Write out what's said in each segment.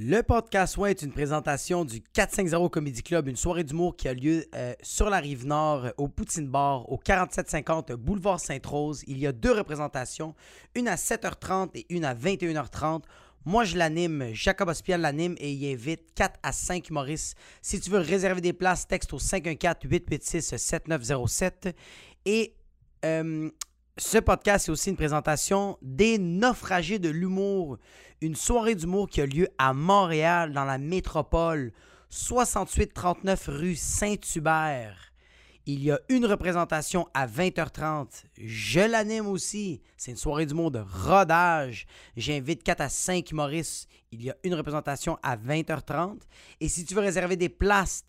Le podcast Ouais est une présentation du 450 Comedy Club, une soirée d'humour qui a lieu euh, sur la rive nord, euh, au Poutine Bar, au 4750 Boulevard Sainte-Rose. Il y a deux représentations, une à 7h30 et une à 21h30. Moi, je l'anime, Jacob Ospian l'anime et il invite 4 à 5 humoristes. Si tu veux réserver des places, texte au 514-886-7907. Et euh, ce podcast, c'est aussi une présentation des naufragés de l'humour, une soirée d'humour qui a lieu à Montréal, dans la métropole, 6839 rue Saint-Hubert. Il y a une représentation à 20h30. Je l'anime aussi. C'est une soirée d'humour de rodage. J'invite 4 à 5 humoristes. Il y a une représentation à 20h30. Et si tu veux réserver des places,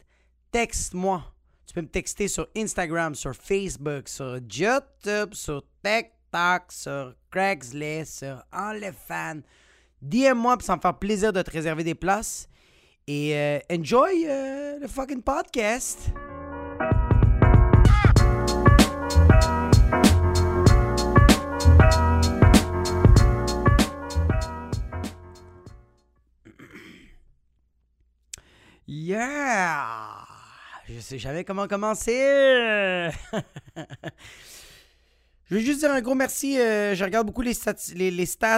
texte-moi. Tu peux me texter sur Instagram, sur Facebook, sur YouTube, sur TikTok, sur Craigslist, sur OnlyFans. DM-moi, puis ça me faire plaisir de te réserver des places. Et euh, enjoy euh, le fucking podcast. Yeah! Je sais jamais comment commencer. Je veux juste dire un gros merci. euh, je regarde beaucoup les stats,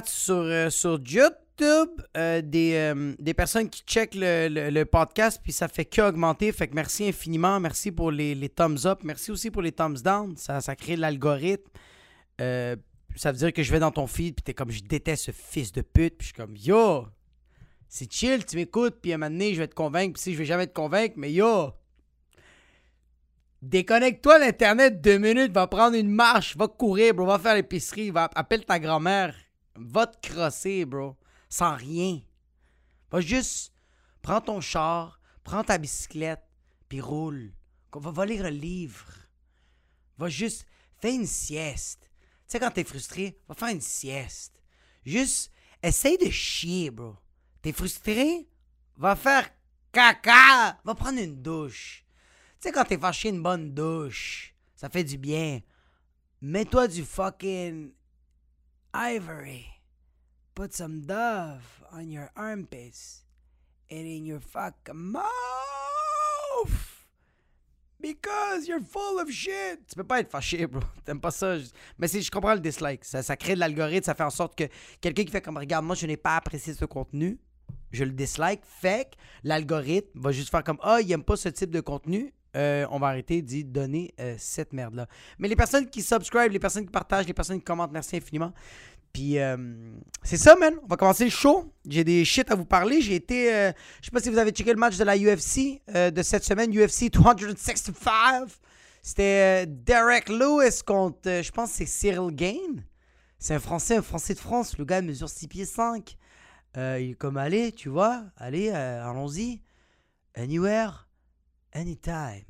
sur, euh, sur YouTube euh, des, des personnes qui checkent le, le- podcast, puis ça fait que augmenter. Fait que merci infiniment. Merci pour les, les thumbs up. Merci aussi pour les thumbs down. Ça, ça crée l'algorithme. Ça veut dire que je vais dans ton feed, puis t'es comme, je déteste ce fils de pute. Puis je suis comme, yo, c'est chill, tu m'écoutes, puis à un moment donné, je vais te convaincre. Puis si je vais jamais te convaincre, mais yo, Déconnecte-toi d'Internet deux minutes, va prendre une marche, va courir, bro, va faire l'épicerie, va appelle ta grand-mère, va te crosser, bro, sans rien. Va juste, prends ton char, prends ta bicyclette, puis roule. Va, va lire un livre. Va juste, fais une sieste. Tu sais, quand t'es frustré, va faire une sieste. Juste, essaye de chier, bro. T'es frustré? Va faire caca. Va prendre une douche. Tu sais, quand t'es fâché, une bonne douche, ça fait du bien. Mets-toi du fucking ivory. Put some dove on your armpits and in your fucking mouth. Because you're full of shit. Tu peux pas être fâché, bro. T'aimes pas ça. Mais c'est, je comprends le dislike. Ça, crée de l'algorithme. Ça fait en sorte que quelqu'un qui fait comme Regarde, moi, je n'ai pas apprécié ce contenu. Je le dislike. Fait que l'algorithme va juste faire comme Ah, il aime pas ce type de contenu. Euh, on va arrêter d'y donner euh, cette merde-là. Mais les personnes qui subscribent, les personnes qui partagent, les personnes qui commentent, merci infiniment. Puis euh, c'est ça, man. On va commencer le show. J'ai des shit à vous parler. J'ai été. euh, je sais pas si vous avez checké le match de la UFC de cette semaine, UFC 265. C'était Derek Lewis contre, je pense, c'est Cyril Gain. C'est un Français, un Français de France. Le gars mesure 6 pieds 5. Euh, il est comme, allez, tu vois, allez, allons-y. Anywhere, anytime.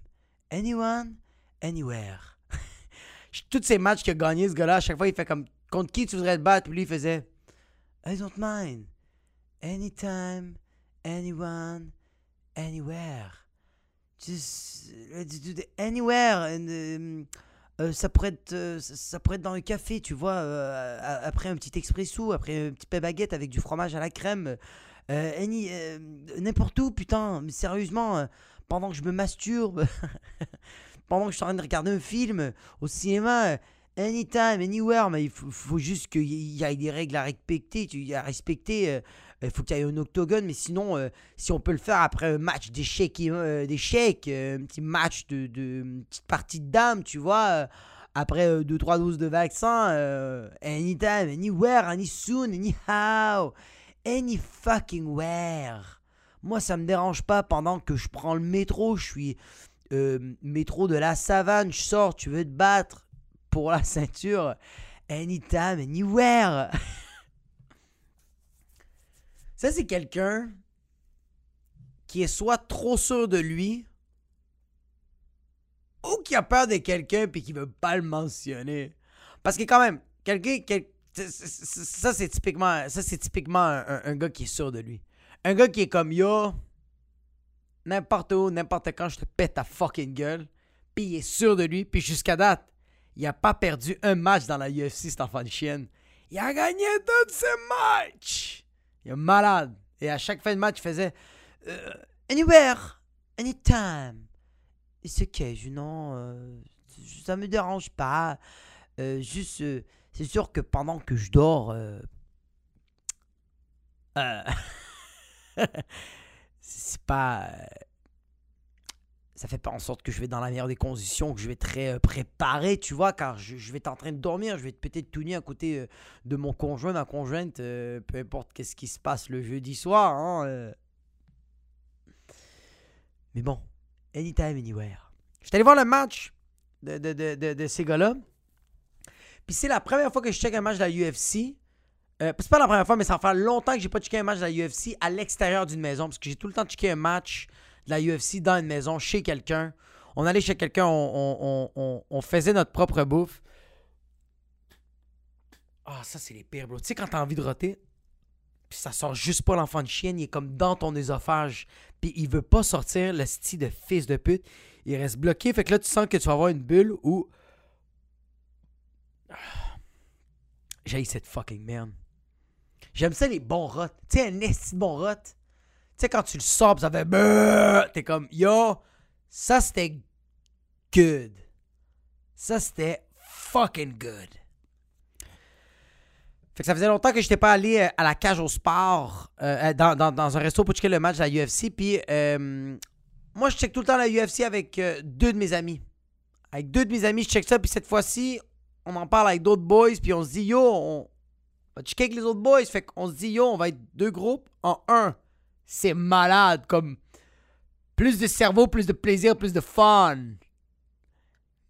Anyone, anywhere. Tous ces matchs qu'il a gagnés, ce gars-là, à chaque fois, il fait comme, contre qui tu voudrais te battre? Puis lui, il faisait, I don't mind. Anytime, anyone, anywhere. Just the anywhere. Um, euh, ça, pourrait être, euh, ça, pourrait être dans un café, tu vois, euh, après un petit expresso, après un petit pain baguette avec du fromage à la crème. N'importe où, putain. Mais sérieusement, pendant que je me masturbe, pendant que je suis en train de regarder un film au cinéma, euh, anytime, anywhere, mais il faut, faut juste qu'il y ait des règles à respecter. Tu, à respecter euh, il faut qu'il y ait un octogone, mais sinon, euh, si on peut le faire après un match d'échecs, euh, d'échecs, euh, un petit match de, de petite partie de dames, tu vois, après 2-3 doses de vaccin, euh, anytime, anywhere, any soon, anyhow, any fucking where. Moi, ça me dérange pas pendant que je prends le métro, je suis euh, métro de la savane, je sors, tu veux te battre pour la ceinture, anytime, anywhere. Ça, c'est quelqu'un qui est soit trop sûr de lui ou qui a peur de quelqu'un puis qui veut pas le mentionner. Parce que quand même, quelqu'un... Ça, c'est typiquement, ça, typiquement un gars qui est sûr de lui. Un gars qui est comme yo, n'importe où, n'importe quand, je te pète ta fucking gueule. Puis il est sûr de lui. Puis jusqu'à date, il a pas perdu un match dans la UFC, cet enfant de chienne. Il a gagné tous ses matchs. Il est malade. Et à chaque fin de match, il faisait euh, Anywhere, anytime. It's okay, je non, euh, ça me dérange pas. Euh, juste, euh, c'est sûr que pendant que je dors, c'est pas. euh, ça fait pas en sorte que je vais dans la meilleure des conditions, que je vais très euh, préparé, tu vois, car je, je vais être en train de dormir, je vais être peut-être tout nu à côté euh, de mon conjoint, ma conjointe, peu importe qu'est-ce qui se passe le jeudi soir. Hein. Mais bon, anytime, anywhere. Je suis allé voir le match de, de, de, de, de ces gars-là. Puis c'est la première fois que je check un match de la UFC. Euh, c'est pas la première fois, mais ça fait longtemps que j'ai pas checké un match de la UFC à l'extérieur d'une maison. Parce que j'ai tout le temps checké un match de la UFC dans une maison, chez quelqu'un. On allait chez quelqu'un, on, on- on- on- faisait notre propre bouffe. Ah, ça, c'est les pires, bro. Tu sais, quand t'as envie de roter, puis ça sort juste pas l'enfant de chienne, il est comme dans ton ésophage, puis il veut pas sortir, le style de fils de pute. Il reste bloqué, fait que là, tu sens que tu vas avoir une bulle où. J'ai cette fucking merde. J'aime ça les bons rots. Tu sais, un esti bon rot. Tu sais, quand tu le sors, ça fait. T'es comme, yo, ça c'était good. Ça c'était fucking good. Fait que ça faisait longtemps que j'étais pas allé euh, à la cage au sport, euh, dans, dans- dans un resto pour checker le match de la UFC. Puis euh, moi, je check tout le temps la UFC avec euh, deux de mes amis. Avec deux de mes amis, je check ça. Puis cette fois-ci, on en parle avec d'autres boys. Puis on se dit, yo, on va checker avec les autres boys. Fait qu'on se dit, yo, on va être deux groupes en un. C'est malade. Comme plus de cerveau, plus de plaisir, plus de fun.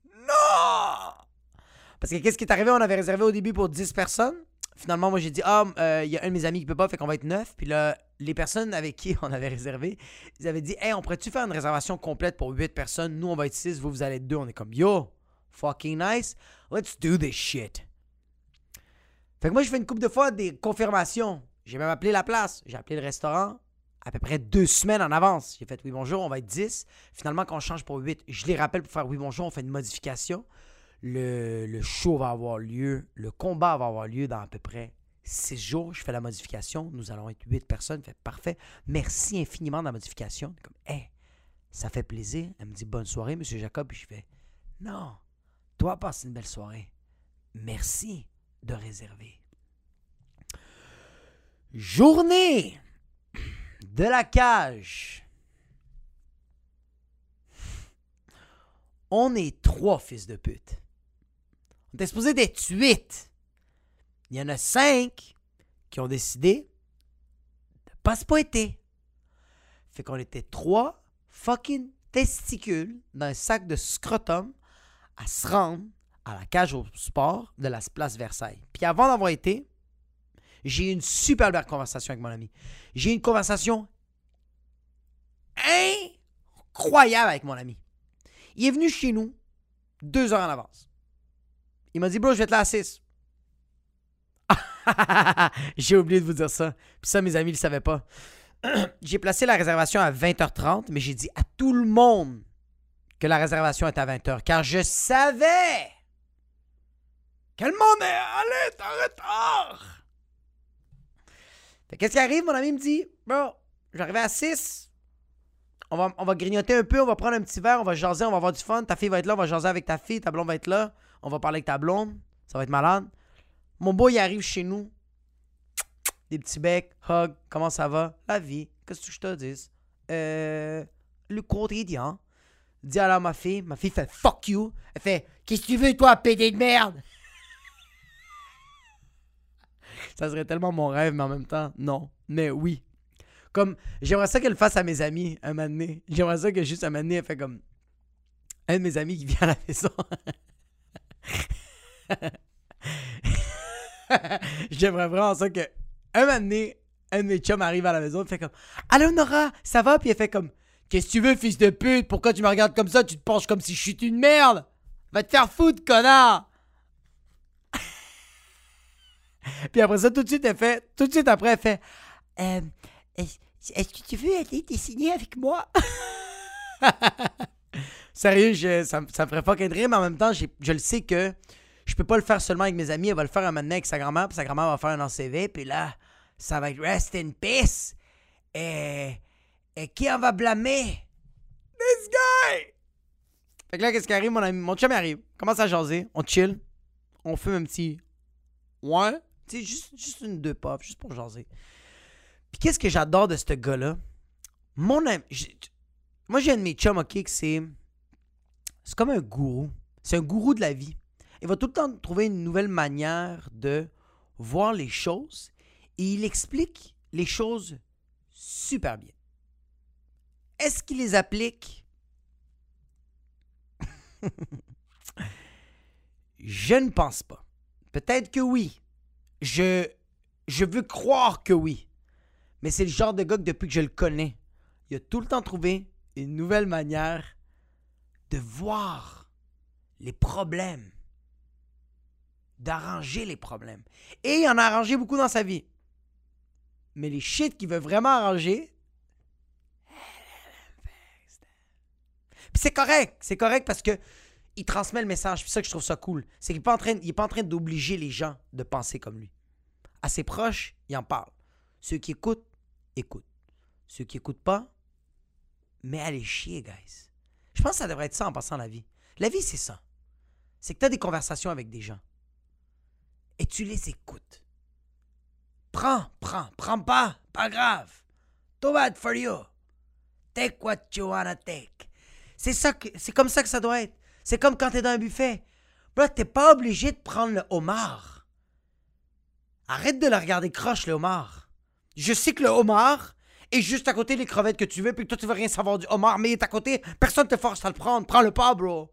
Non! Parce que qu'est-ce qui est arrivé? On avait réservé au début pour 10 personnes. Finalement, moi, j'ai dit, ah, euh, il y a un de mes amis qui peut pas, fait qu'on va être 9. Puis là, les personnes avec qui on avait réservé, ils avaient dit, hey, on pourrait-tu faire une réservation complète pour 8 personnes? Nous, on va être 6, vous, vous allez être 2. On est comme, yo, fucking nice. Let's do this shit. Fait que moi, je fais une couple de fois des confirmations. J'ai même appelé la place. J'ai appelé le restaurant à peu près deux semaines en avance. J'ai fait oui, bonjour, on va être 10. Finalement, quand on change pour 8, je les rappelle pour faire oui, bonjour, on fait une modification. Le, le show va avoir lieu, le combat va avoir lieu dans à peu près 6 jours. Je fais la modification. Nous allons être 8 personnes. Fait parfait. Merci infiniment de la modification. Comme, hey, ça fait plaisir. Elle me dit bonne soirée, monsieur Jacob. Puis je fais non, toi, passe une belle soirée. Merci de réserver. Journée de la cage. On est trois fils de pute. On était supposé d'être huit. Il y en a cinq qui ont décidé de pas se pointer. Fait qu'on était trois fucking testicules dans un sac de scrotum à se rendre à la cage au sport de la place Versailles. Puis avant d'avoir été, j'ai eu une super belle conversation avec mon ami. J'ai eu une conversation incroyable avec mon ami. Il est venu chez nous deux heures en avance. Il m'a dit, bro, je vais être là à 6. j'ai oublié de vous dire ça. Puis ça, mes amis ne le savaient pas. j'ai placé la réservation à 20h30, mais j'ai dit à tout le monde que la réservation est à 20h, car je savais que le monde allait être en retard? Qu'est-ce qui arrive? Mon ami me dit, bro, j'arrivais à 6. On va, on va grignoter un peu, on va prendre un petit verre, on va jaser, on va avoir du fun. Ta fille va être là, on va jaser avec ta fille, ta blonde va être là. On va parler avec ta blonde. Ça va être malade. Mon boy, il arrive chez nous. Des petits becs, hug, comment ça va? La vie, qu'est-ce que je te dis? Euh, le quotidien. Dis alors à ma fille, ma fille fait fuck you. Elle fait, qu'est-ce que tu veux, toi, pédé de merde? Ça serait tellement mon rêve, mais en même temps, non. Mais oui. Comme, j'aimerais ça qu'elle le fasse à mes amis un moment. J'aimerais ça que juste un moment elle fait comme. Un de mes amis qui vient à la maison. j'aimerais vraiment ça que. Un moment un de mes chums arrive à la maison, il fait comme. Allô Nora, ça va? Puis elle fait comme. Qu'est-ce que tu veux, fils de pute? Pourquoi tu me regardes comme ça? Tu te penches comme si je suis une merde! Va te faire foutre, connard! Puis après ça, tout de suite, elle fait. Tout de suite après, elle fait. Euh, est-ce que tu veux aller dessiner avec moi? Sérieux, je- ça, me- ça me ferait fucking rire, mais en même temps, je le sais que je peux pas le faire seulement avec mes amis. Elle va le faire un moment avec sa grand-mère, puis sa grand-mère va faire un ACV, puis là, ça va être rest in peace. Et, et qui en va blâmer? This guy! Fait que là, qu'est-ce qui arrive? Mon, ami, mon chum arrive, commence à jaser, on chill, on fume un petit. Ouais? Tu sais, juste, juste une deux puffs, juste pour jaser. Puis qu'est-ce que j'adore de ce gars-là? Mon ami. Moi, j'ai un de mes chums, ok, que c'est. C'est comme un gourou. C'est un gourou de la vie. Il va tout le temps trouver une nouvelle manière de voir les choses et il explique les choses super bien. Est-ce qu'il les applique? Je ne pense pas. Peut-être que oui. Je, veux croire que oui. Mais c'est le genre de gars que depuis que je le connais, il a tout le temps trouvé une nouvelle manière de voir les problèmes, d'arranger les problèmes. Et il en a arrangé beaucoup dans sa vie. Mais les shit qu'il veut vraiment arranger, c'est correct, c'est correct parce que il transmet le message. C'est ça que je trouve ça cool. C'est qu'il n'est pas en train, d'obliger les gens de penser comme lui. À ses proches, il en parle. Ceux qui écoutent, écoutent. Ceux qui écoutent pas, mais allez chier, guys. Je pense que ça devrait être ça en passant la vie. La vie, c'est ça. C'est que tu as des conversations avec des gens. Et tu les écoutes. Prends, prends, prends pas, pas grave. Too bad for you. Take what you wanna take. C'est ça que, c'est comme ça que ça doit être. C'est comme quand t'es dans un buffet. Bro, t'es pas obligé de prendre le homard. Arrête de le regarder croche, le homard. Je sais que le homard est juste à côté des crevettes que tu veux, puis que toi, tu veux rien savoir du homard, mais il est à côté. Personne te force à le prendre. Prends-le pas, bro.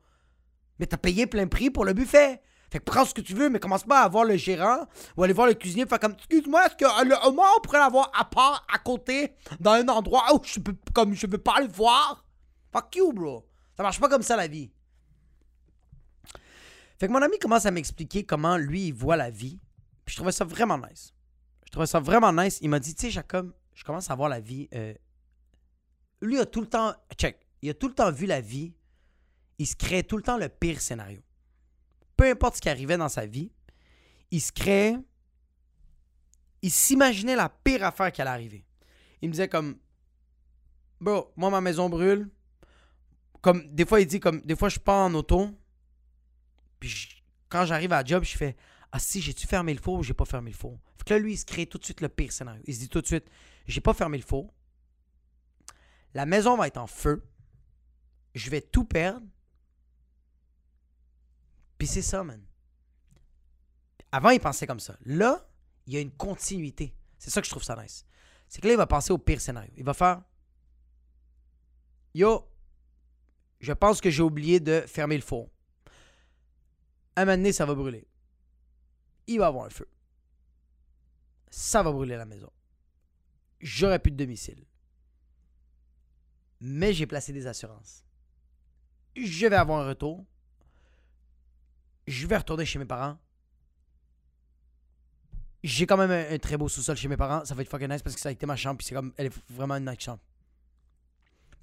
Mais t'as payé plein prix pour le buffet. Fait que prends ce que tu veux, mais commence pas à voir le gérant ou aller voir le cuisinier faire comme Excuse-moi, est-ce que euh, le homard on pourrait l'avoir à part, à côté, dans un endroit où je peux, comme je veux pas le voir? Fuck you, bro. Ça marche pas comme ça, la vie. Fait que mon ami commence à m'expliquer comment lui, il voit la vie. Puis je trouvais ça vraiment nice. Je trouvais ça vraiment nice. Il m'a dit, tu sais, Jacob, je commence à voir la vie. euh, Lui a tout le temps. Check. Il a tout le temps vu la vie. Il se crée tout le temps le pire scénario. Peu importe ce qui arrivait dans sa vie, il se crée. Il s'imaginait la pire affaire qui allait arriver. Il me disait comme. Bro, moi, ma maison brûle. Comme, des fois, il dit comme. Des fois, je pars en auto. Puis quand j'arrive à la job, je fais Ah si, j'ai-tu fermé le four ou j'ai pas fermé le four? Fait que là, lui, il se crée tout de suite le pire scénario. Il se dit tout de suite J'ai pas fermé le four. La maison va être en feu. Je vais tout perdre. Puis c'est ça, man. Avant, il pensait comme ça. Là, il y a une continuité. C'est ça que je trouve ça nice. C'est que là, il va penser au pire scénario. Il va faire Yo, je pense que j'ai oublié de fermer le four. Un moment donné, ça va brûler. Il va avoir un feu. Ça va brûler la maison. J'aurais plus de domicile. Mais j'ai placé des assurances. Je vais avoir un retour. Je vais retourner chez mes parents. J'ai quand même un, un très beau sous-sol chez mes parents. Ça va être fucking nice parce que ça a été ma chambre. Puis c'est comme. Elle est vraiment une nice chambre.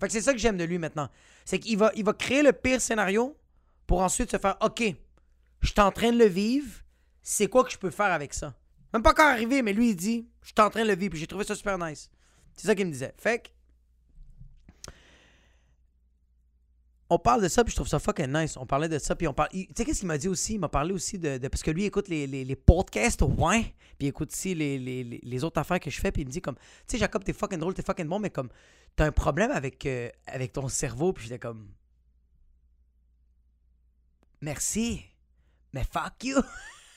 Fait que c'est ça que j'aime de lui maintenant. C'est qu'il va, il va créer le pire scénario pour ensuite se faire OK, je suis en train de le vivre. C'est quoi que je peux faire avec ça? Même pas encore arrivé, mais lui, il dit Je suis en train de le vivre. Puis j'ai trouvé ça super nice. C'est ça qu'il me disait. Fait. On parle de ça, puis je trouve ça fucking nice. On parlait de ça, puis on parle. Tu sais, qu'est-ce qu'il m'a dit aussi? Il m'a parlé aussi de, Parce que lui, il écoute les, les, podcasts, ouais. Puis il écoute aussi les, les, les- les autres affaires que je fais, puis il me dit comme. Tu sais, Jacob, t'es fucking drôle, t'es fucking bon, mais comme. T'as un problème avec, euh, avec ton cerveau, puis j'étais comme. Merci. Mais fuck you.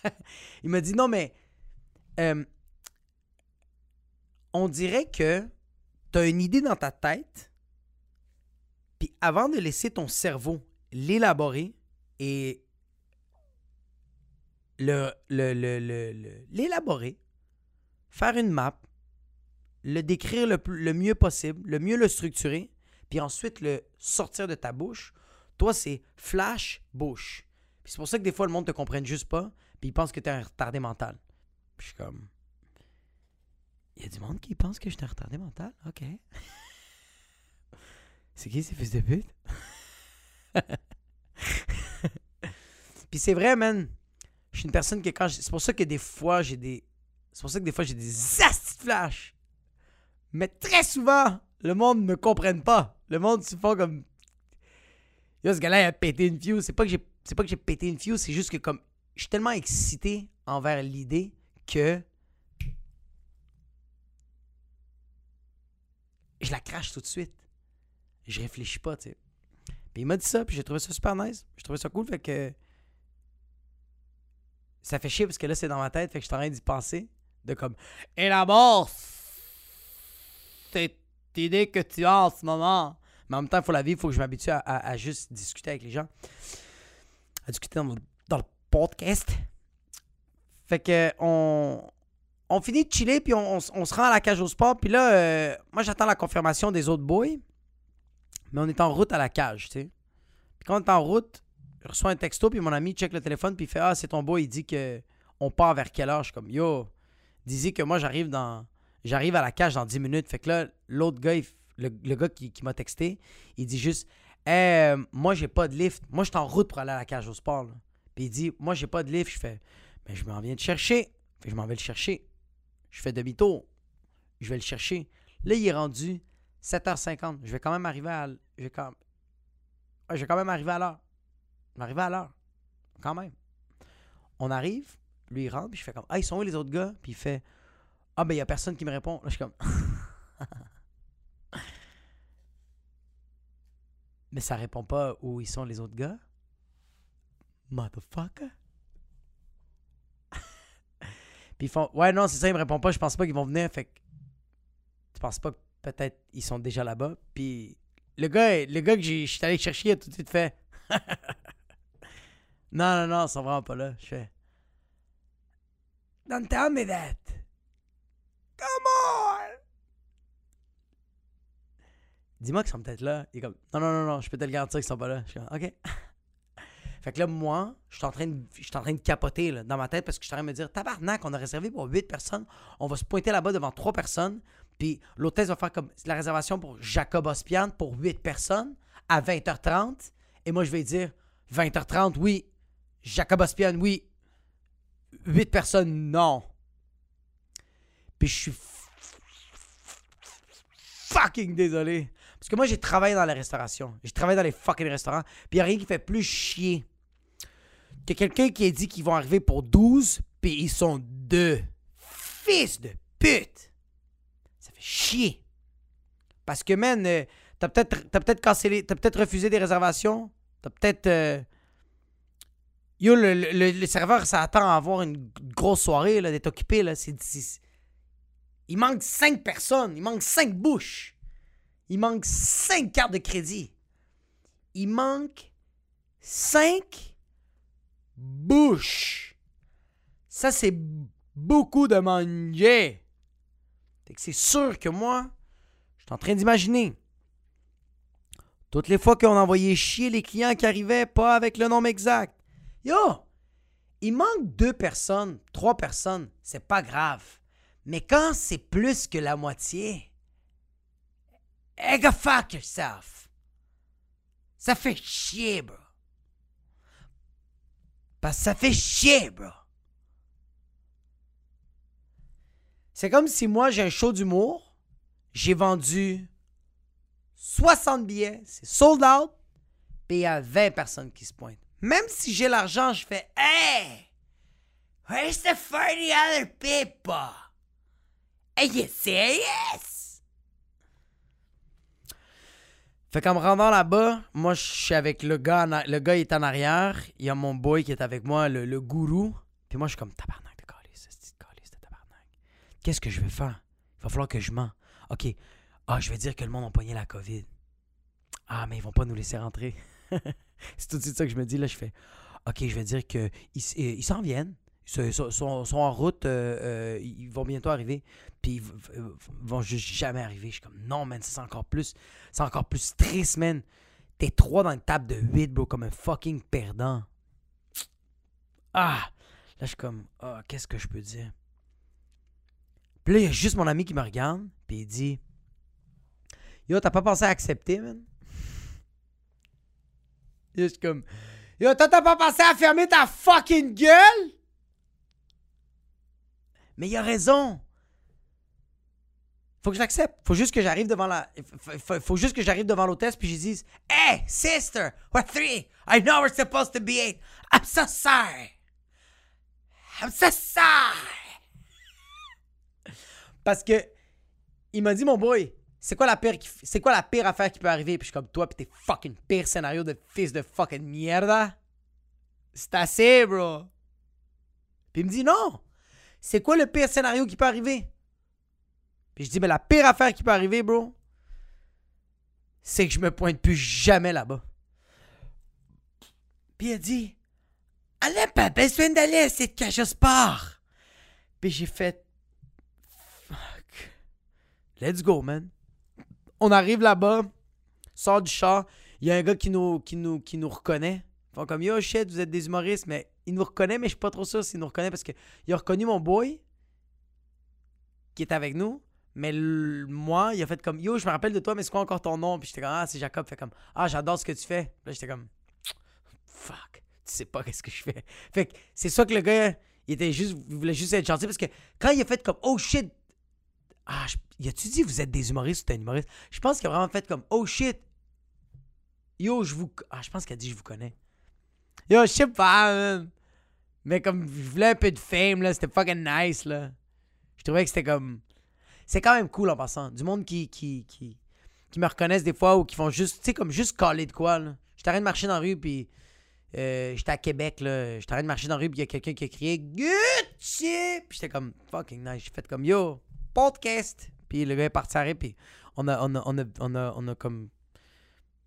il m'a dit non, mais. euh, on dirait que t'as une idée dans ta tête, puis avant de laisser ton cerveau l'élaborer et le, le, le- l'élaborer, faire une map, le décrire le, le mieux possible, le mieux le structurer, puis ensuite le sortir de ta bouche, toi, c'est flash bouche. C'est pour ça que des fois, le monde te comprenne juste pas, puis ils pensent que tu es un retardé mental. Puis je suis comme. Il y a du monde qui pense que je suis un retardé mental? OK. c'est qui ces fils de pute? puis c'est vrai, man. Je suis une personne que quand. C'est pour ça que des fois, j'ai des. C'est pour ça que des fois, j'ai des asti de flash. Mais très souvent, le monde ne me comprenne pas. Le monde se fait comme. Yo, ce gars-là, il a pété une fuse. C'est pas que j'ai, c'est pas que j'ai pété une fuse, c'est juste que comme. Je suis tellement excité envers l'idée que. Je la crache tout de suite. Je réfléchis pas, tu sais. Puis il m'a dit ça, puis j'ai trouvé ça super nice. J'ai trouvé ça cool, fait que. Ça fait chier parce que là, c'est dans ma tête, fait que je suis en train d'y penser. De comme. Et la cette idée que tu as en ce moment. Mais en même temps, il faut la vivre, il faut que je m'habitue à juste discuter avec les gens. À discuter dans le, dans le podcast. Fait que on, on finit de chiller, puis on, on se rend à la cage au sport. Puis là, euh, moi, j'attends la confirmation des autres boys. Mais on est en route à la cage, tu sais. Puis quand on est en route, je reçois un texto, puis mon ami check le téléphone, puis il fait Ah, c'est ton boy, il dit que on part vers quelle heure Je suis comme Yo, dis que moi, j'arrive dans. J'arrive à la cage dans 10 minutes. Fait que là, l'autre gars, le, gars qui m'a texté, il dit juste Eh, moi, j'ai pas de lift. Moi, je suis en route pour aller à la cage au sport. Puis il dit Moi, j'ai pas de lift. Je fais Mais je m'en viens de chercher. Je m'en vais le chercher. Je fais demi-tour. Je vais le chercher. Là, il est rendu 7h50. Je vais quand même arriver à. Je vais quand, Ouais, je vais quand même arriver à l'heure. Je à l'heure. Quand même. On arrive, lui il rentre, puis je fais comme Ah, ils sont où les autres gars? Puis il fait Ah, ben il y a personne qui me répond. Là, je suis comme Mais ça répond pas où ils sont les autres gars? Motherfucker. puis ils font Ouais, non, c'est ça, ils me répondent pas. Je pense pas qu'ils vont venir. Fait que tu penses pas que peut-être ils sont déjà là-bas? Puis le gars, le gars que je suis allé chercher, il a tout de suite fait Non, non, non, ils sont vraiment pas là. Je fais Don't tell me that. Come on! Dis-moi qu'ils sont peut-être là. Il est comme Non, non, non, non, je peux te le garantir qu'ils sont pas là. Je suis comme OK. Fait que là, moi, je suis en train de, je suis en train de capoter là, dans ma tête parce que je suis en train de me dire Tabarnak, on a réservé pour 8 personnes. On va se pointer là-bas devant 3 personnes. Puis l'hôtesse va faire comme la réservation pour Jacob Ospian pour 8 personnes à 20h30. Et moi, je vais dire 20h30, oui. Jacob Ospian, oui. 8 personnes, non. Puis je suis fucking désolé. Parce que moi, j'ai travaillé dans la restauration. J'ai travaillé dans les fucking restaurants. Puis il n'y a rien qui fait plus chier que quelqu'un qui a dit qu'ils vont arriver pour 12, puis ils sont deux. Fils de pute! Ça fait chier. Parce que, man, euh, t'as peut-être peut-être cancellé, t'as peut-être refusé des réservations. T'as peut-être. euh, Yo, le, le- le- serveur s'attend à avoir une grosse soirée, d'être occupé. Là. Il manque cinq personnes. Il manque cinq bouches. Il manque cinq cartes de crédit. Il manque cinq bouches. Ça, c'est beaucoup de manger. C'est sûr que moi, je suis en train d'imaginer. Toutes les fois qu'on envoyait chier les clients qui arrivaient pas avec le nom exact. Yo, il manque deux personnes, trois personnes, c'est pas grave. Mais quand c'est plus que la moitié, hey, go fuck yourself. Ça fait chier, bro. Parce que ça fait chier, bro. C'est comme si moi, j'ai un show d'humour, j'ai vendu 60 billets, c'est sold out, puis il y a 20 personnes qui se pointent. Même si j'ai l'argent, je fais Hey! Where's the 40 other people? Are you serious? Fait qu'en me rendant là-bas, moi je suis avec le gars, en le gars est en arrière, il y a mon boy qui est avec moi, le, gourou, puis moi je suis comme tabarnak de calice, c'est de calice de tabarnak. Qu'est-ce que je vais faire? Il va falloir que je mens. OK. Ah, je vais dire que le monde a pogné la COVID. Ah, mais ils vont pas nous laisser rentrer. c'est tout de suite ça que je me dis. Là, je fais OK, je vais dire qu'ils ils s'en viennent. Ils sont, en route. euh, euh, ils vont bientôt arriver. Puis ils vont juste jamais arriver. Je suis comme non, man, c'est encore plus. C'est encore plus triste, man. T'es trois dans une table de 8, bro, comme un fucking perdant. Ah! Là, je suis comme, ah, qu'est-ce que je peux dire? Puis là, il y a juste mon ami qui me regarde, puis il dit Yo, t'as pas pensé à accepter, man? Suis comme Yo, toi, t'as pas pensé à fermer ta fucking gueule? Mais il a raison. Faut que je l'accepte. Faut juste que j'arrive devant la. Faut, juste que j'arrive devant l'hôtesse puis je dise Hey, sister, we're three. I know we're supposed to be eight. I'm so sorry. I'm so sorry. Parce que il m'a dit mon boy, c'est quoi la pire c'est quoi la pire affaire qui peut arriver? Puis je suis comme toi puis tes fucking pire scénario de fils de fucking mierda. C'est assez, bro. Puis il me dit non. C'est quoi le pire scénario qui peut arriver? Puis je dis, mais la pire affaire qui peut arriver, bro, c'est que je me pointe plus jamais là-bas. Puis a dit, elle n'a pas besoin d'aller à cette cage au sport. Puis j'ai fait, fuck. Let's go, man. On arrive là-bas, sort du char, il y a un gars qui nous, qui nous, qui nous reconnaît. Ils font comme, yo, shit, vous êtes des humoristes, mais il nous reconnaît, mais je suis pas trop sûr s'il nous reconnaît parce qu'il a reconnu mon boy qui est avec nous. Mais moi, il a fait comme Yo, je me rappelle de toi, mais c'est quoi encore ton nom? Puis j'étais comme Ah, c'est Jacob. Fait comme Ah, j'adore ce que tu fais. Puis là, j'étais comme Fuck, tu sais pas qu'est-ce que je fais. Fait que c'est ça que le gars, il était juste, voulait juste être gentil parce que quand il a fait comme Oh shit, ah, il a-tu dit vous êtes des humoristes ou t'es un humoriste? Je pense qu'il a vraiment fait comme Oh shit, yo, je vous. Ah, je pense qu'il a dit je vous connais. Yo, je sais pas. Mais comme je voulais un peu de fame, là, c'était fucking nice, là. Je trouvais que c'était comme. C'est quand même cool en passant. Du monde qui, qui, qui, qui me reconnaissent des fois ou qui font juste, tu sais, comme juste caler de quoi, là. J'étais en train de marcher dans la rue, puis euh, j'étais à Québec, là. J'étais en train de marcher dans la rue, puis il y a quelqu'un qui a crié Gucci! Puis j'étais comme fucking nice. J'ai fait comme yo, podcast! Puis le gars est parti arrêter, puis on a, on, a, on, a, on, a, on a comme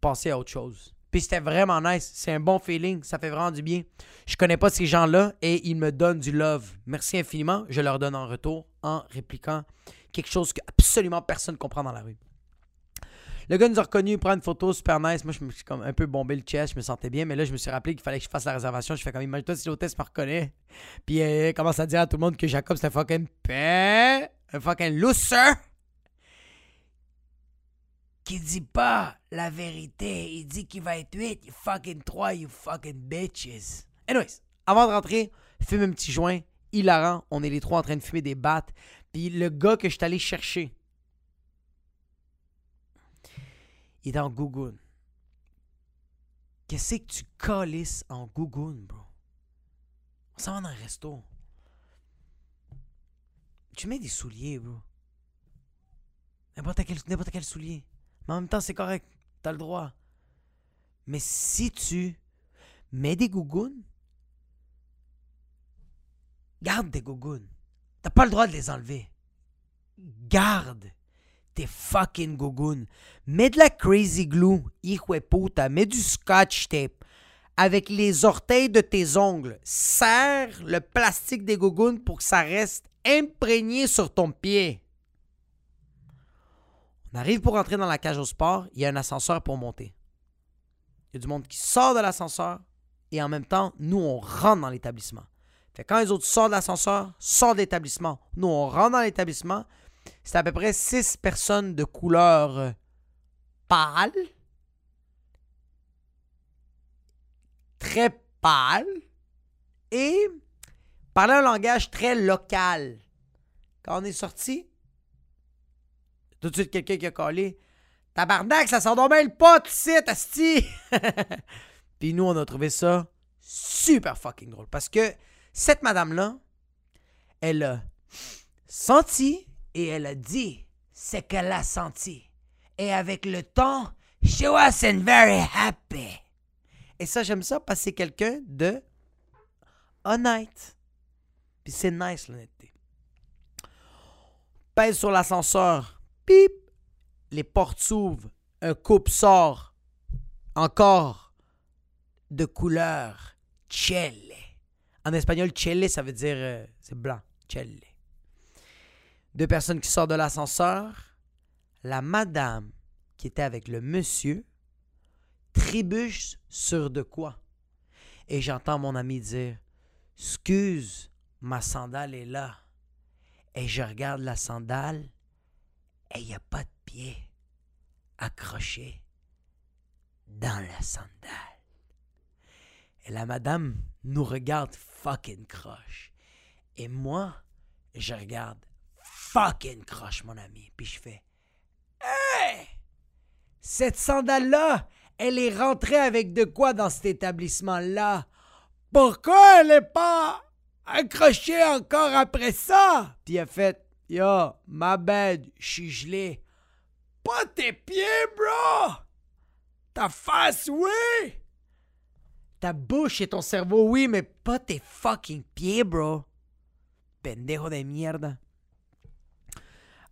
passé à autre chose. Puis c'était vraiment nice. C'est un bon feeling. Ça fait vraiment du bien. Je connais pas ces gens-là et ils me donnent du love. Merci infiniment. Je leur donne en retour en répliquant quelque chose que absolument personne ne comprend dans la rue. Le gars nous a reconnus, il prend une photo super nice. Moi, je me suis comme un peu bombé le chest, je me sentais bien, mais là, je me suis rappelé qu'il fallait que je fasse la réservation. Je fais comme, imagine-toi si l'hôtesse me reconnaît. Puis elle commence à dire à tout le monde que Jacob, c'est un fucking paix, un fucking loser. Qui dit pas la vérité. Il dit qu'il va être 8. You fucking 3, you fucking bitches. Anyways, avant de rentrer, fume un petit joint. Hilarant. On est les trois en train de fumer des battes. Puis le gars que je suis allé chercher, il est en Gougoune. Qu'est-ce que tu calisses en Gougoune, bro? On s'en va dans un resto. Tu mets des souliers, bro. N'importe quel, n'importe quel soulier. Mais en même temps, c'est correct. T'as le droit. Mais si tu mets des gougounes, garde tes gougounes. T'as pas le droit de les enlever. Garde tes fucking gougounes. Mets de la crazy glue, puta. Mets du scotch tape. Avec les orteils de tes ongles, serre le plastique des gougounes pour que ça reste imprégné sur ton pied. On arrive pour entrer dans la cage au sport, il y a un ascenseur pour monter. Il y a du monde qui sort de l'ascenseur et en même temps, nous, on rentre dans l'établissement. Fait quand les autres sortent de l'ascenseur, sortent de l'établissement, nous, on rentre dans l'établissement. C'est à peu près six personnes de couleur euh, pâle, très pâle et parler un langage très local. Quand on est sorti, tout de suite quelqu'un qui a collé Tabarnak, ça sent donc le pot ici, asti! Puis nous, on a trouvé ça super fucking drôle. Parce que cette madame-là, elle a senti et elle a dit ce qu'elle a senti. Et avec le temps, she wasn't very happy. Et ça, j'aime ça parce que c'est quelqu'un de honnête. Puis c'est nice, l'honnêteté. Pèse sur l'ascenseur. Pip! Les portes s'ouvrent. Un couple sort. Encore de couleur chelle. En espagnol, chelle, ça veut dire euh, c'est blanc. Chelle. Deux personnes qui sortent de l'ascenseur. La madame qui était avec le monsieur trébuche sur de quoi? Et j'entends mon ami dire Excuse, ma sandale est là. Et je regarde la sandale et il n'y a pas de pied accroché dans la sandale. Et la madame nous regarde fucking croche. Et moi, je regarde fucking croche, mon ami. Puis je fais Hey! Cette sandale-là, elle est rentrée avec de quoi dans cet établissement-là? Pourquoi elle n'est pas accrochée encore après ça? Puis fait Yo, ma bad, je suis gelé. Pas tes pieds, bro! Ta face, oui! Ta bouche et ton cerveau, oui, mais pas tes fucking pieds, bro. Pendejo de mierda.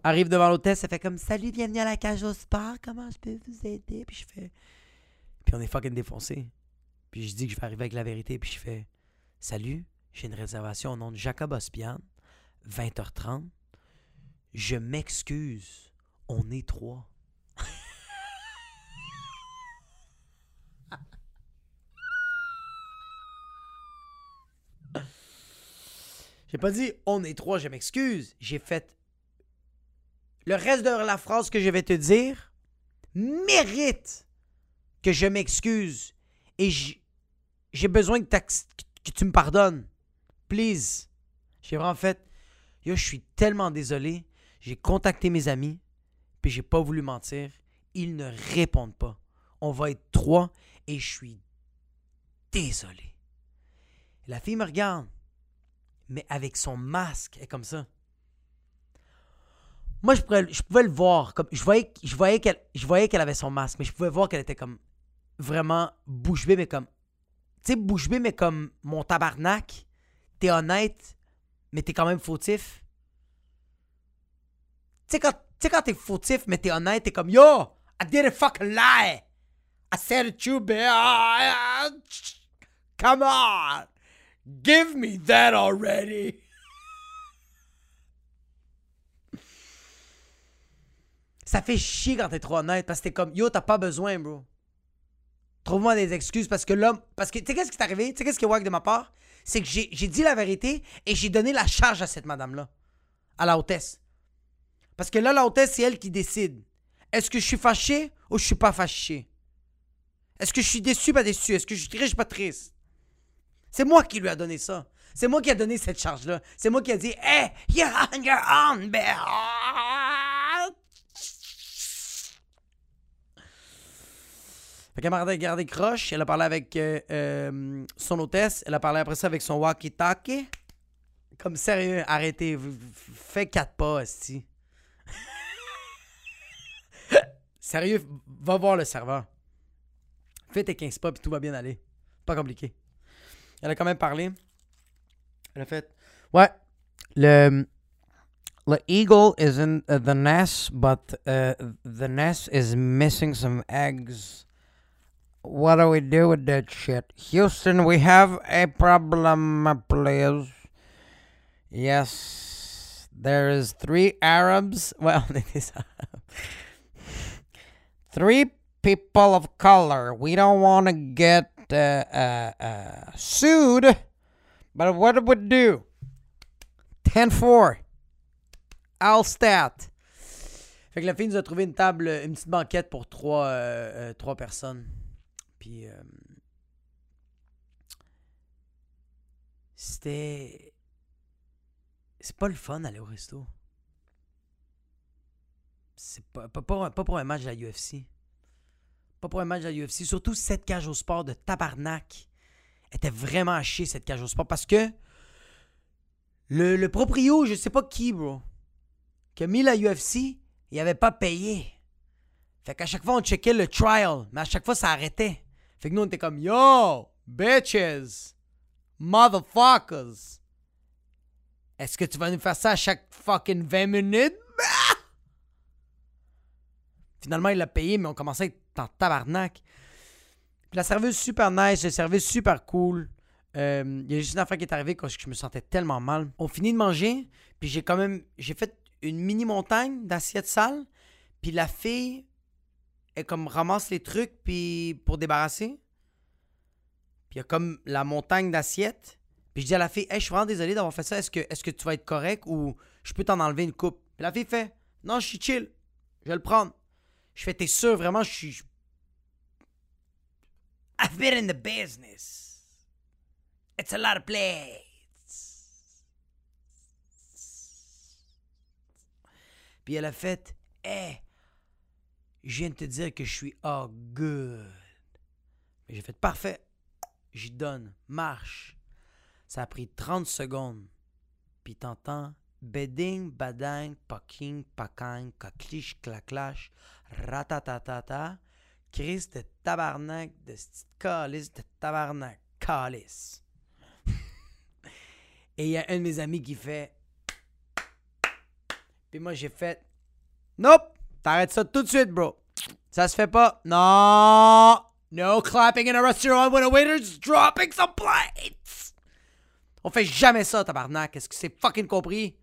Arrive devant l'hôtesse, elle fait comme Salut, bienvenue à la cage au sport, comment je peux vous aider? Puis je fais. Puis on est fucking défoncé. Puis je dis que je vais arriver avec la vérité, puis je fais Salut, j'ai une réservation au nom de Jacob Ospian, 20h30. Je m'excuse, on est trois. J'ai pas dit on est trois, je m'excuse. J'ai fait. Le reste de la phrase que je vais te dire mérite que je m'excuse. Et j'ai besoin que, que, tu me pardonnes. Please. J'ai vraiment fait. Je suis tellement désolé. J'ai contacté mes amis, puis j'ai pas voulu mentir. Ils ne répondent pas. On va être trois et je suis désolé. La fille me regarde mais avec son masque, elle est comme ça. Moi, je, pouvais le voir. Comme, je voyais, qu'elle avait son masque, mais je pouvais voir qu'elle était comme vraiment bouche bée, mais comme. Tu sais, bouche bée, mais comme mon tabarnak. T'es honnête, mais t'es quand même fautif. Sais, quand, quand t'es fautif, mais t'es honnête, t'es comme Yo, I didn't fucking lie. I said it to you, Come on. Give me that already. Ça fait chier quand t'es trop honnête parce que t'es comme yo, t'as pas besoin, bro. Trouve-moi des excuses parce que l'homme. Parce que tu sais qu'est-ce qui est arrivé? Tu sais qu'est-ce qui est wack de ma part? C'est que j'ai dit la vérité et j'ai donné la charge à cette madame-là. À la hôtesse. Parce que là, la hôtesse, c'est elle qui décide. Est-ce que je suis fâché ou je suis pas fâché? Est-ce que je suis déçu, pas déçu? Est-ce que je suis triste, pas triste? C'est moi qui lui a donné ça. C'est moi qui a donné cette charge-là. C'est moi qui a dit Hey, you're on your own, Bill. Fait qu'elle m'a gardé croche. Elle a parlé avec euh, euh, son hôtesse. Elle a parlé après ça avec son walkie-talkie. Comme sérieux, arrêtez. Fais quatre pas, si. Sérieux, va voir le serveur. Fais tes 15 pas, puis tout va bien aller. Pas compliqué. Elle a quand même parlé. Elle a fait Ouais, le. The eagle is in uh, the nest, but uh, the nest is missing some eggs. What do we do with that shit? Houston, we have a problem, please. Yes, there is three Arabs. Well, three people of color. We don't want to get uh, uh, uh, sued, but what it would do? 10-4. Alstat. Fait que la fille nous a trouvé une table, une petite banquette pour trois, euh, euh, trois personnes. Puis euh, c'était. C'est pas le fun d'aller au resto. C'est pas, pour un match de la UFC. Pas pour un match de la UFC. Surtout cette cage au sport de tabarnak. était vraiment à chier, cette cage au sport. Parce que le, le proprio, je sais pas qui, bro, qui a mis la UFC, il avait pas payé. Fait qu'à chaque fois, on checkait le trial. Mais à chaque fois, ça arrêtait. Fait que nous, on était comme Yo, bitches, motherfuckers. Est-ce que tu vas nous faire ça à chaque fucking 20 minutes? Finalement, il l'a payé, mais on commençait à être en tabarnak. Puis la serveuse super nice, le service super cool. Euh, il y a juste une affaire qui est arrivée quand je me sentais tellement mal. On finit de manger, puis j'ai quand même. J'ai fait une mini montagne d'assiettes sales. Puis la fille, elle comme ramasse les trucs puis pour débarrasser. Puis il y a comme la montagne d'assiettes. Puis je dis à la fille, hey, je suis vraiment désolé d'avoir fait ça. Est-ce que, est que tu vas être correct ou je peux t'en enlever une coupe? Puis la fille fait, non, je suis chill. Je vais le prendre. Je fais, t'es sûr, vraiment, je suis. I've been in the business. It's a lot of plates. Puis elle a fait Hé, je viens de te dire que je suis all good. Mais j'ai fait Parfait. J'y donne. Marche. Ça a pris 30 secondes. Puis t'entends Beding, badang, paking, pakang, kaklish, claclash, ratatatata. Chris de tabarnak, de calice de tabarnak, calice. Et il y a un de mes amis qui fait. Puis moi j'ai fait. Nope! T'arrêtes ça tout de suite, bro. Ça se fait pas. Non! No clapping in a restaurant when a waiter's dropping some plates! On fait jamais ça, tabarnak. Est-ce que c'est fucking compris?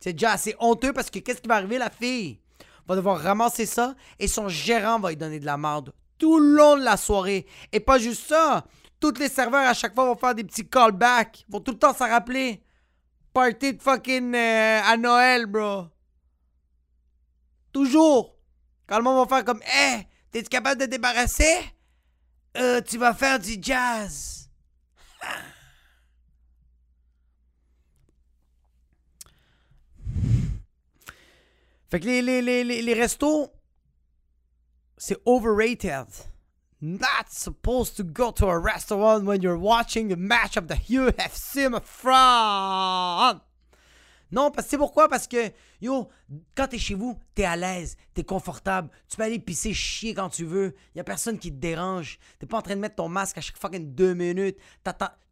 C'est déjà assez honteux parce que qu'est-ce qui va arriver, la fille? Va devoir ramasser ça et son gérant va lui donner de la merde tout le long de la soirée. Et pas juste ça. Tous les serveurs à chaque fois vont faire des petits callbacks. Vont tout le temps s'en rappeler. Party de fucking euh, à Noël, bro. Toujours. Quand le monde va faire comme, hé, t'es-tu capable de débarrasser? Euh, tu vas faire du jazz. Fait que les, les, les, les, les restos, c'est overrated. Not supposed to go to a restaurant when you're watching a match of the UFC, my friend. Non, parce c'est pourquoi? Parce que, yo, quand t'es chez vous, t'es à l'aise, t'es confortable, tu peux aller pisser, chier quand tu veux, y a personne qui te dérange, t'es pas en train de mettre ton masque à chaque fucking deux minutes.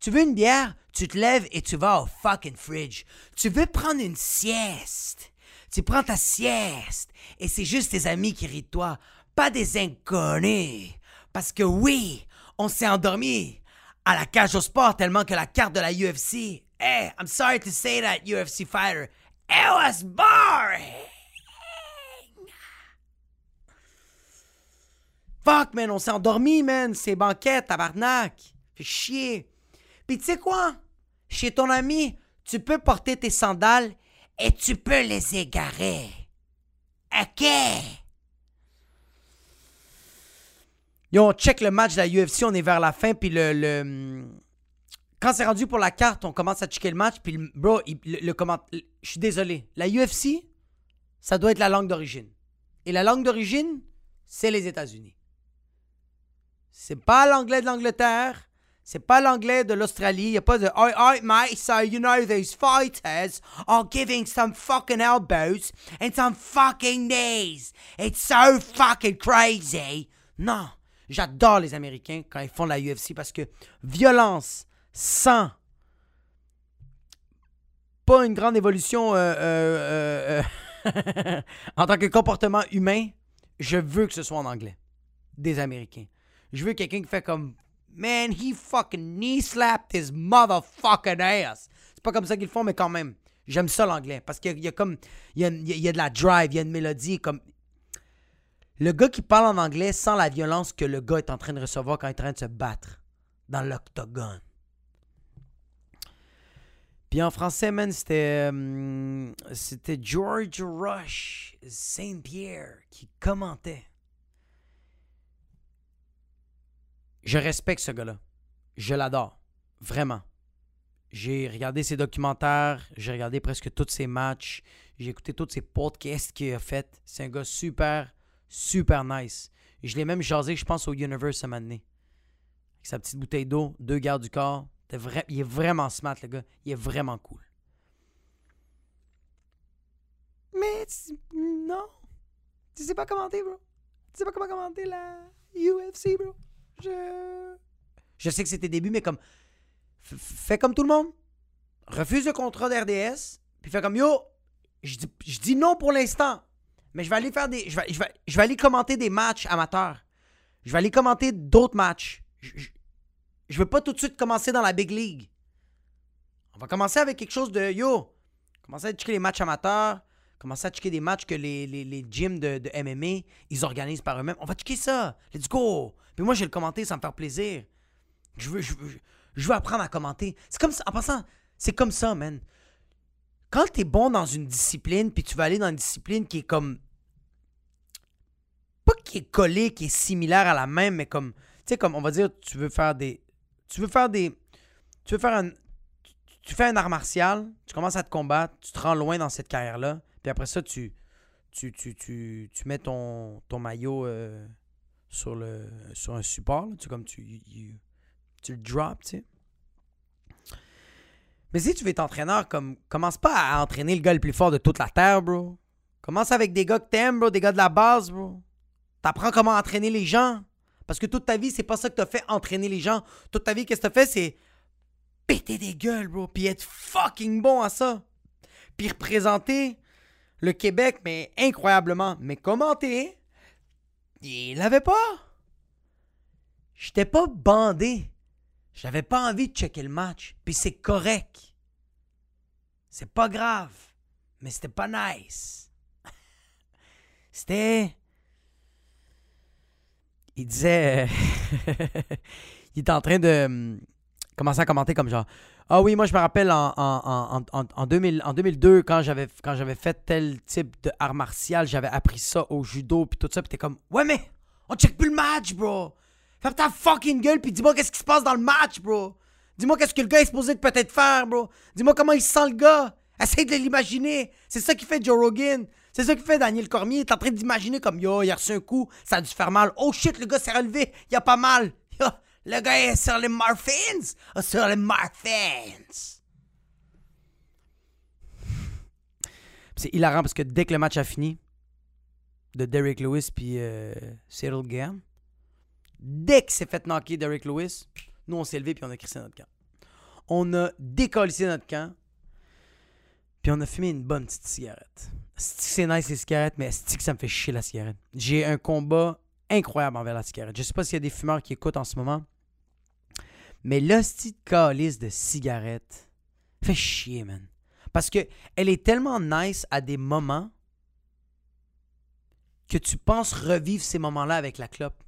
Tu veux une bière? Tu te lèves et tu vas au fucking fridge. Tu veux prendre une sieste? Tu prends ta sieste et c'est juste tes amis qui rient de toi, pas des inconnus. Parce que oui, on s'est endormi à la cage au sport tellement que la carte de la UFC. Hey, I'm sorry to say that, UFC fighter. It was boring. Fuck, man, on s'est endormi, man. C'est banquette, tabarnak. Fait chier. Puis tu sais quoi? Chez ton ami, tu peux porter tes sandales et tu peux les égarer. OK? Yo, on check le match de la UFC, on est vers la fin, puis le... le quand c'est rendu pour la carte, on commence à checker le match, puis le, bro, le comment... Je suis désolé. La UFC, ça doit être la langue d'origine. Et la langue d'origine, c'est les États-Unis. C'est pas l'anglais de l'Angleterre. C'est pas l'anglais de l'Australie. Il a pas de Oi, oi, mate, so you know these fighters are giving some fucking elbows and some fucking knees. It's so fucking crazy. Non. J'adore les Américains quand ils font la UFC parce que violence sans pas une grande évolution euh, euh, euh, euh, en tant que comportement humain, je veux que ce soit en anglais. Des Américains. Je veux quelqu'un qui fait comme Man, he fucking knee slapped his motherfucking ass. C'est pas comme ça qu'ils font, mais quand même. J'aime ça l'anglais. Parce qu'il y, a- comme. Il y a- il y a de la drive, il y a une mélodie. Comme. Le gars qui parle en anglais sans la violence que le gars est en train de recevoir quand il est en train de se battre dans l'octogone. Puis en français, man, c'était. euh, c'était George Rush Saint-Pierre qui commentait. Je respecte ce gars-là. Je l'adore. Vraiment. J'ai regardé ses documentaires, j'ai regardé presque tous ses matchs, j'ai écouté tous ses podcasts qu'il a fait. C'est un gars super, super nice. Je l'ai même jasé, je pense, au Universe à donné. Avec sa petite bouteille d'eau, deux gardes du corps. Il est vraiment smart, le gars. Il est vraiment cool. Mais non. Tu sais pas commenter, bro. Tu sais pas comment commenter la UFC, bro. Je. Sais que c'est tes débuts, mais comme. Fais comme tout le monde. Refuse le contrat d'RDS. Puis fais comme yo. Je dis, non pour l'instant. Mais je vais aller faire des. Je vais, vais, vais aller commenter des matchs amateurs. Je vais aller commenter d'autres matchs. Je, je, je veux pas tout de suite commencer dans la Big League. On va commencer avec quelque chose de yo. Commencer à checker les matchs amateurs. Commencer à checker des matchs que les, les, les gyms de, de MMA, ils organisent par eux-mêmes. On va checker ça. Let's go. Puis moi, je vais le commenter, ça me faire plaisir. Je veux, je veux, je veux apprendre à commenter. C'est comme ça. En passant, c'est comme ça, man. Quand t'es bon dans une discipline, puis tu vas aller dans une discipline qui est comme. Pas qui est collée, qui est similaire à la même, mais comme. Tu sais, comme on va dire, tu veux faire des. Tu veux faire des. Tu veux faire un. Tu fais un art martial, tu commences à te combattre, tu te rends loin dans cette carrière-là, puis après ça, tu, tu, tu, tu, tu mets ton, ton maillot euh, sur, le, sur un support. là, tu, comme tu, tu le drops, tu sais. Mais si tu veux être entraîneur, comme, commence pas à entraîner le gars le plus fort de toute la terre, bro. Commence avec des gars que t'aimes, bro, des gars de la base, bro. T'apprends comment entraîner les gens. Parce que toute ta vie, c'est pas ça que t'as fait, entraîner les gens. Toute ta vie, qu'est-ce que t'as fait, c'est péter des gueules, bro. Puis être fucking bon à ça. Puis représenter le Québec, mais incroyablement. Mais commenter, il l'avait pas? J'étais pas bandé. J'avais pas envie de checker le match. Puis c'est correct. C'est pas grave. Mais c'était pas nice. C'était. Il disait. il était en train de hum, commencer à commenter comme genre. Ah oui, moi je me rappelle en, en, en, en, en 2000 en 2002, quand j'avais, quand j'avais fait tel type de art martial, j'avais appris ça au judo, puis tout ça, puis t'es comme, ouais, mais on check plus le match, bro. Ferme ta fucking gueule, puis dis-moi qu'est-ce qui se passe dans le match, bro. Dis-moi qu'est-ce que le gars est supposé peut-être faire, bro. Dis-moi comment il sent le gars. Essaye de l'imaginer. C'est ça qui fait Joe Rogan. C'est ça qui fait Daniel Cormier. T'es en train d'imaginer comme yo, il a reçu un coup, ça a dû faire mal. Oh shit, le gars s'est relevé, il a pas mal. Yo, le gars est sur les morphines. Oh, sur les morphines. C'est hilarant parce que dès que le match a fini, de Derrick Lewis puis euh, Cyril Gann, dès qu'il s'est fait knocker Derrick Lewis, nous on s'est levé puis on a crissé notre camp. On a décollé notre camp, puis on a fumé une bonne petite cigarette. Que C'est nice les cigarettes, mais asti que ça me fait chier la cigarette. J'ai un combat incroyable envers la cigarette. Je sais pas s'il y a des fumeurs qui écoutent en ce moment, mais l'hostie de calice de cigarette fait chier, man. Parce que elle est tellement nice à des moments que tu penses revivre ces moments-là avec la clope.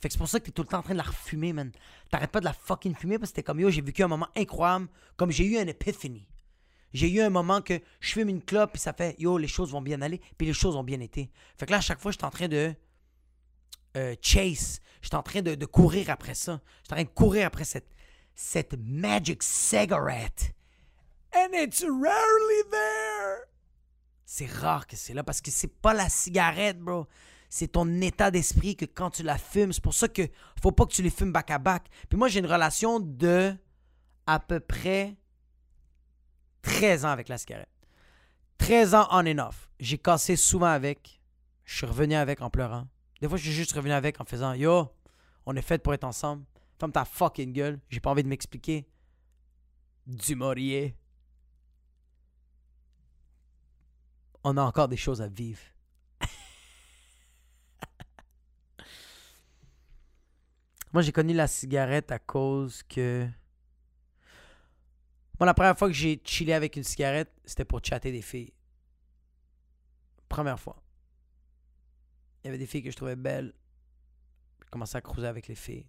Fait que c'est pour ça que t'es tout le temps en train de la refumer, man. T'arrêtes pas de la fucking fumer parce que t'es comme yo, j'ai vécu un moment incroyable, comme j'ai eu une épiphanie. J'ai eu un moment que je fume une clope puis ça fait yo, les choses vont bien aller, puis les choses ont bien été. Fait que là, à chaque fois, je suis en train de euh, chase. Je suis en train de, courir après ça. Je suis en train de courir après cette, cette magic cigarette. And it's rarely there. C'est rare que c'est là parce que c'est pas la cigarette, bro. C'est ton état d'esprit que quand tu la fumes, c'est pour ça que faut pas que tu les fumes back à back. Puis moi, j'ai une relation de à peu près 13 ans avec la cigarette. 13 ans on and off. J'ai cassé souvent avec. Je suis revenu avec en pleurant. Des fois, je suis juste revenu avec en faisant Yo, on est fait pour être ensemble. Ferme ta fucking gueule. J'ai pas envie de m'expliquer. Du. On a encore des choses à vivre. Moi, j'ai connu la cigarette à cause que. Moi, la première fois que j'ai chillé avec une cigarette, c'était pour chatter des filles. Première fois. Il y avait des filles que je trouvais belles. Je commençais à cruiser avec les filles.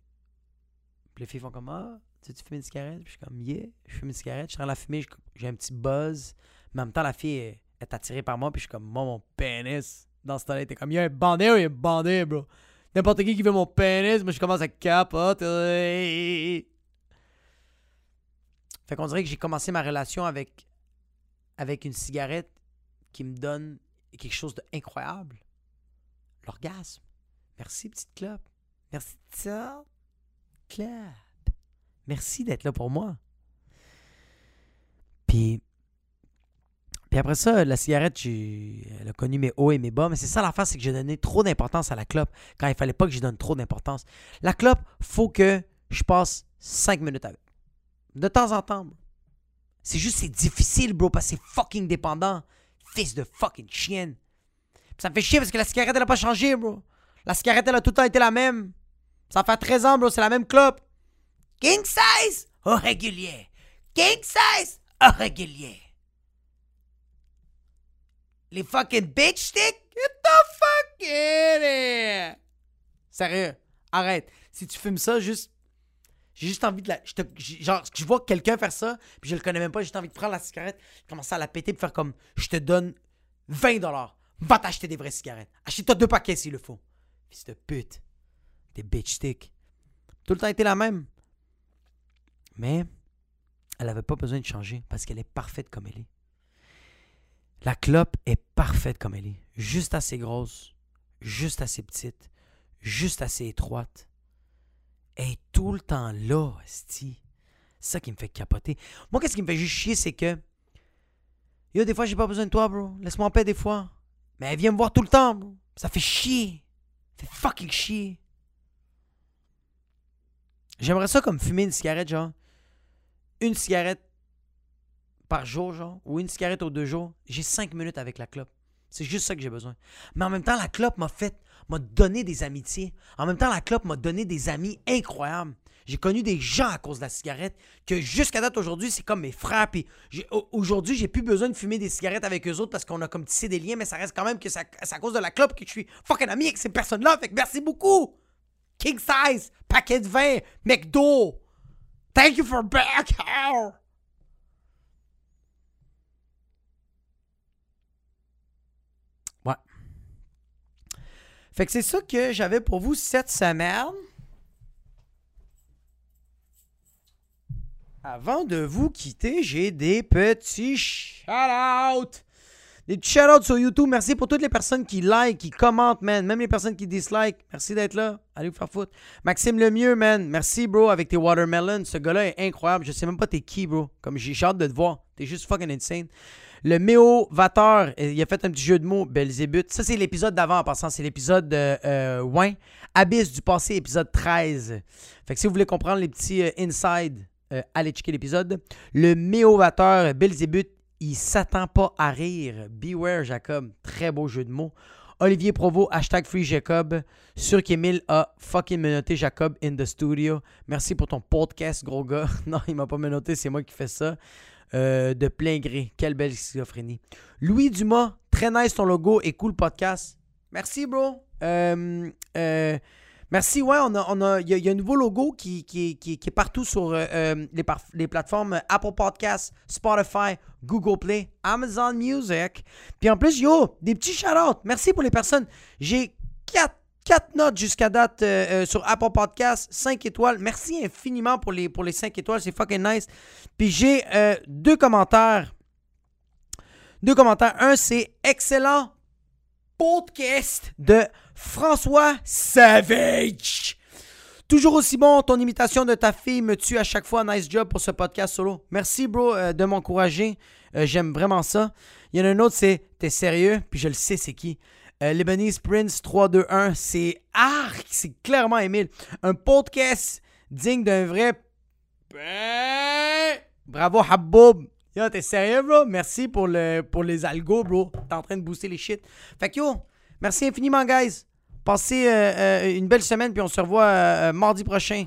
Puis les filles font comme Ah, tu veux fumer une cigarette? Puis je suis comme Yeah, je fume une cigarette. Je suis en la fumer, je- j'ai un petit buzz. Mais en même temps, la fille est, attirée par moi. Puis je suis comme Moi, mon pénis. Dans ce temps-là, était comme Il y a un bandé ou il y a un bandé, bro. N'importe qui qui veut mon pénis, moi je commence à capoter. Fait qu'on dirait que j'ai commencé ma relation avec, avec une cigarette qui me donne quelque chose d'incroyable. L'orgasme. Merci, petite clope. Merci, ça. Clope. Merci d'être là pour moi. Puis, puis après ça, la cigarette, elle a connu mes hauts et mes bas. Mais c'est ça l'affaire, c'est que j'ai donné trop d'importance à la clope quand il fallait pas que j'y donne trop d'importance. La clope, faut que je passe 5 minutes avec. De temps en temps. C'est juste, c'est difficile, bro, parce que c'est fucking dépendant. Fils de fucking chienne. Ça me fait chier parce que la cigarette, elle a pas changé, bro. La cigarette, elle a tout le temps été la même. Ça fait 13 ans, bro, c'est la même clope. King size au régulier. King size au régulier. Les fucking bitch sticks? Get the fuck in! Sérieux, arrête. Si tu fumes ça, juste. J'ai juste envie de la. je genre, je vois quelqu'un faire ça, puis je le connais même pas, j'ai juste envie de prendre la cigarette, commencer à la péter, puis faire comme je te donne 20 dollars. Va t'acheter des vraies cigarettes. Achète-toi deux paquets s'il le faut. Fils de pute. Des bitch sticks. Tout le temps été la même. Mais elle avait pas besoin de changer parce qu'elle est parfaite comme elle est. La clope est parfaite comme elle est. Juste assez grosse, juste assez petite, juste assez étroite. Elle est tout le temps là. C'est ça qui me fait capoter. Moi, qu'est-ce qui me fait juste chier, c'est que. Yo, des fois, j'ai pas besoin de toi, bro. Laisse-moi en paix des fois. Mais elle vient me voir tout le temps. Ça fait chier. Ça fait fucking chier. J'aimerais ça comme fumer une cigarette, genre. Une cigarette par jour, genre. Ou une cigarette aux deux jours. J'ai cinq minutes avec la clope. C'est juste ça que j'ai besoin. Mais en même temps, la clope m'a fait, m'a donné des amitiés. En même temps, la clope m'a donné des amis incroyables. J'ai connu des gens à cause de la cigarette que jusqu'à date aujourd'hui, c'est comme mes frères. Puis aujourd'hui, j'ai plus besoin de fumer des cigarettes avec eux autres parce qu'on a comme tissé des liens, mais ça reste quand même que c'est à cause de la clope que je suis fucking ami avec ces personnes-là. Fait que merci beaucoup. King size, paquet de vin, McDo. Thank you for back Fait que c'est ça que j'avais pour vous cette semaine. Avant de vous quitter, j'ai des petits shout-outs. Des petits shout-outs sur YouTube. Merci pour toutes les personnes qui like, qui commentent, man. Même les personnes qui dislike. Merci d'être là. Allez vous faire foutre. Maxime Lemieux, man. Merci, bro, avec tes watermelons. Ce gars-là est incroyable. Je sais même pas t'es qui, bro. Comme j'ai hâte de te voir. T'es juste fucking insane. Le Méo-Vateur, il a fait un petit jeu de mots, Belzébuth. Ça, c'est l'épisode d'avant en passant. C'est l'épisode de euh. Abyss du passé, épisode 13. Fait que si vous voulez comprendre les petits euh, inside, euh, allez checker l'épisode. Le Méo-Vateur, Belzébuth, il s'attend pas à rire. Beware, Jacob. Très beau jeu de mots. Olivier Provo, hashtag Free Jacob. Sur qu'Emile a fucking menotté Jacob in the studio. Merci pour ton podcast, gros gars. Non, il m'a pas menotté, c'est moi qui fais ça. Euh, de plein gré. Quelle belle schizophrénie. Louis Dumas, très nice ton logo et cool podcast. Merci, bro. Euh, euh, merci, ouais, on a, il y, a un nouveau logo qui, est partout sur les, les, plateformes Apple Podcasts, Spotify, Google Play, Amazon Music. Puis en plus, yo, des petits shout Merci pour les personnes. J'ai quatre 4 notes jusqu'à date euh, euh, sur Apple Podcast, 5 étoiles. Merci infiniment pour les, pour les 5 étoiles, c'est fucking nice. Puis j'ai euh, deux commentaires. Deux commentaires. Un, c'est excellent podcast de François Savage. Toujours aussi bon, ton imitation de ta fille me tue à chaque fois. Nice job pour ce podcast solo. Merci, bro, de m'encourager. J'aime vraiment ça. Il y en a un autre, c'est T'es sérieux? Puis je le sais, c'est qui? Euh, Lebanese Prince 321, c'est arc, c'est clairement Emile. Un podcast digne d'un vrai. Bravo Haboub. Yo, t'es sérieux, bro? Merci pour, le, pour les algos, bro. T'es en train de booster les shit. Fait que yo, merci infiniment, guys. Passez euh, euh, une belle semaine, puis on se revoit mardi prochain.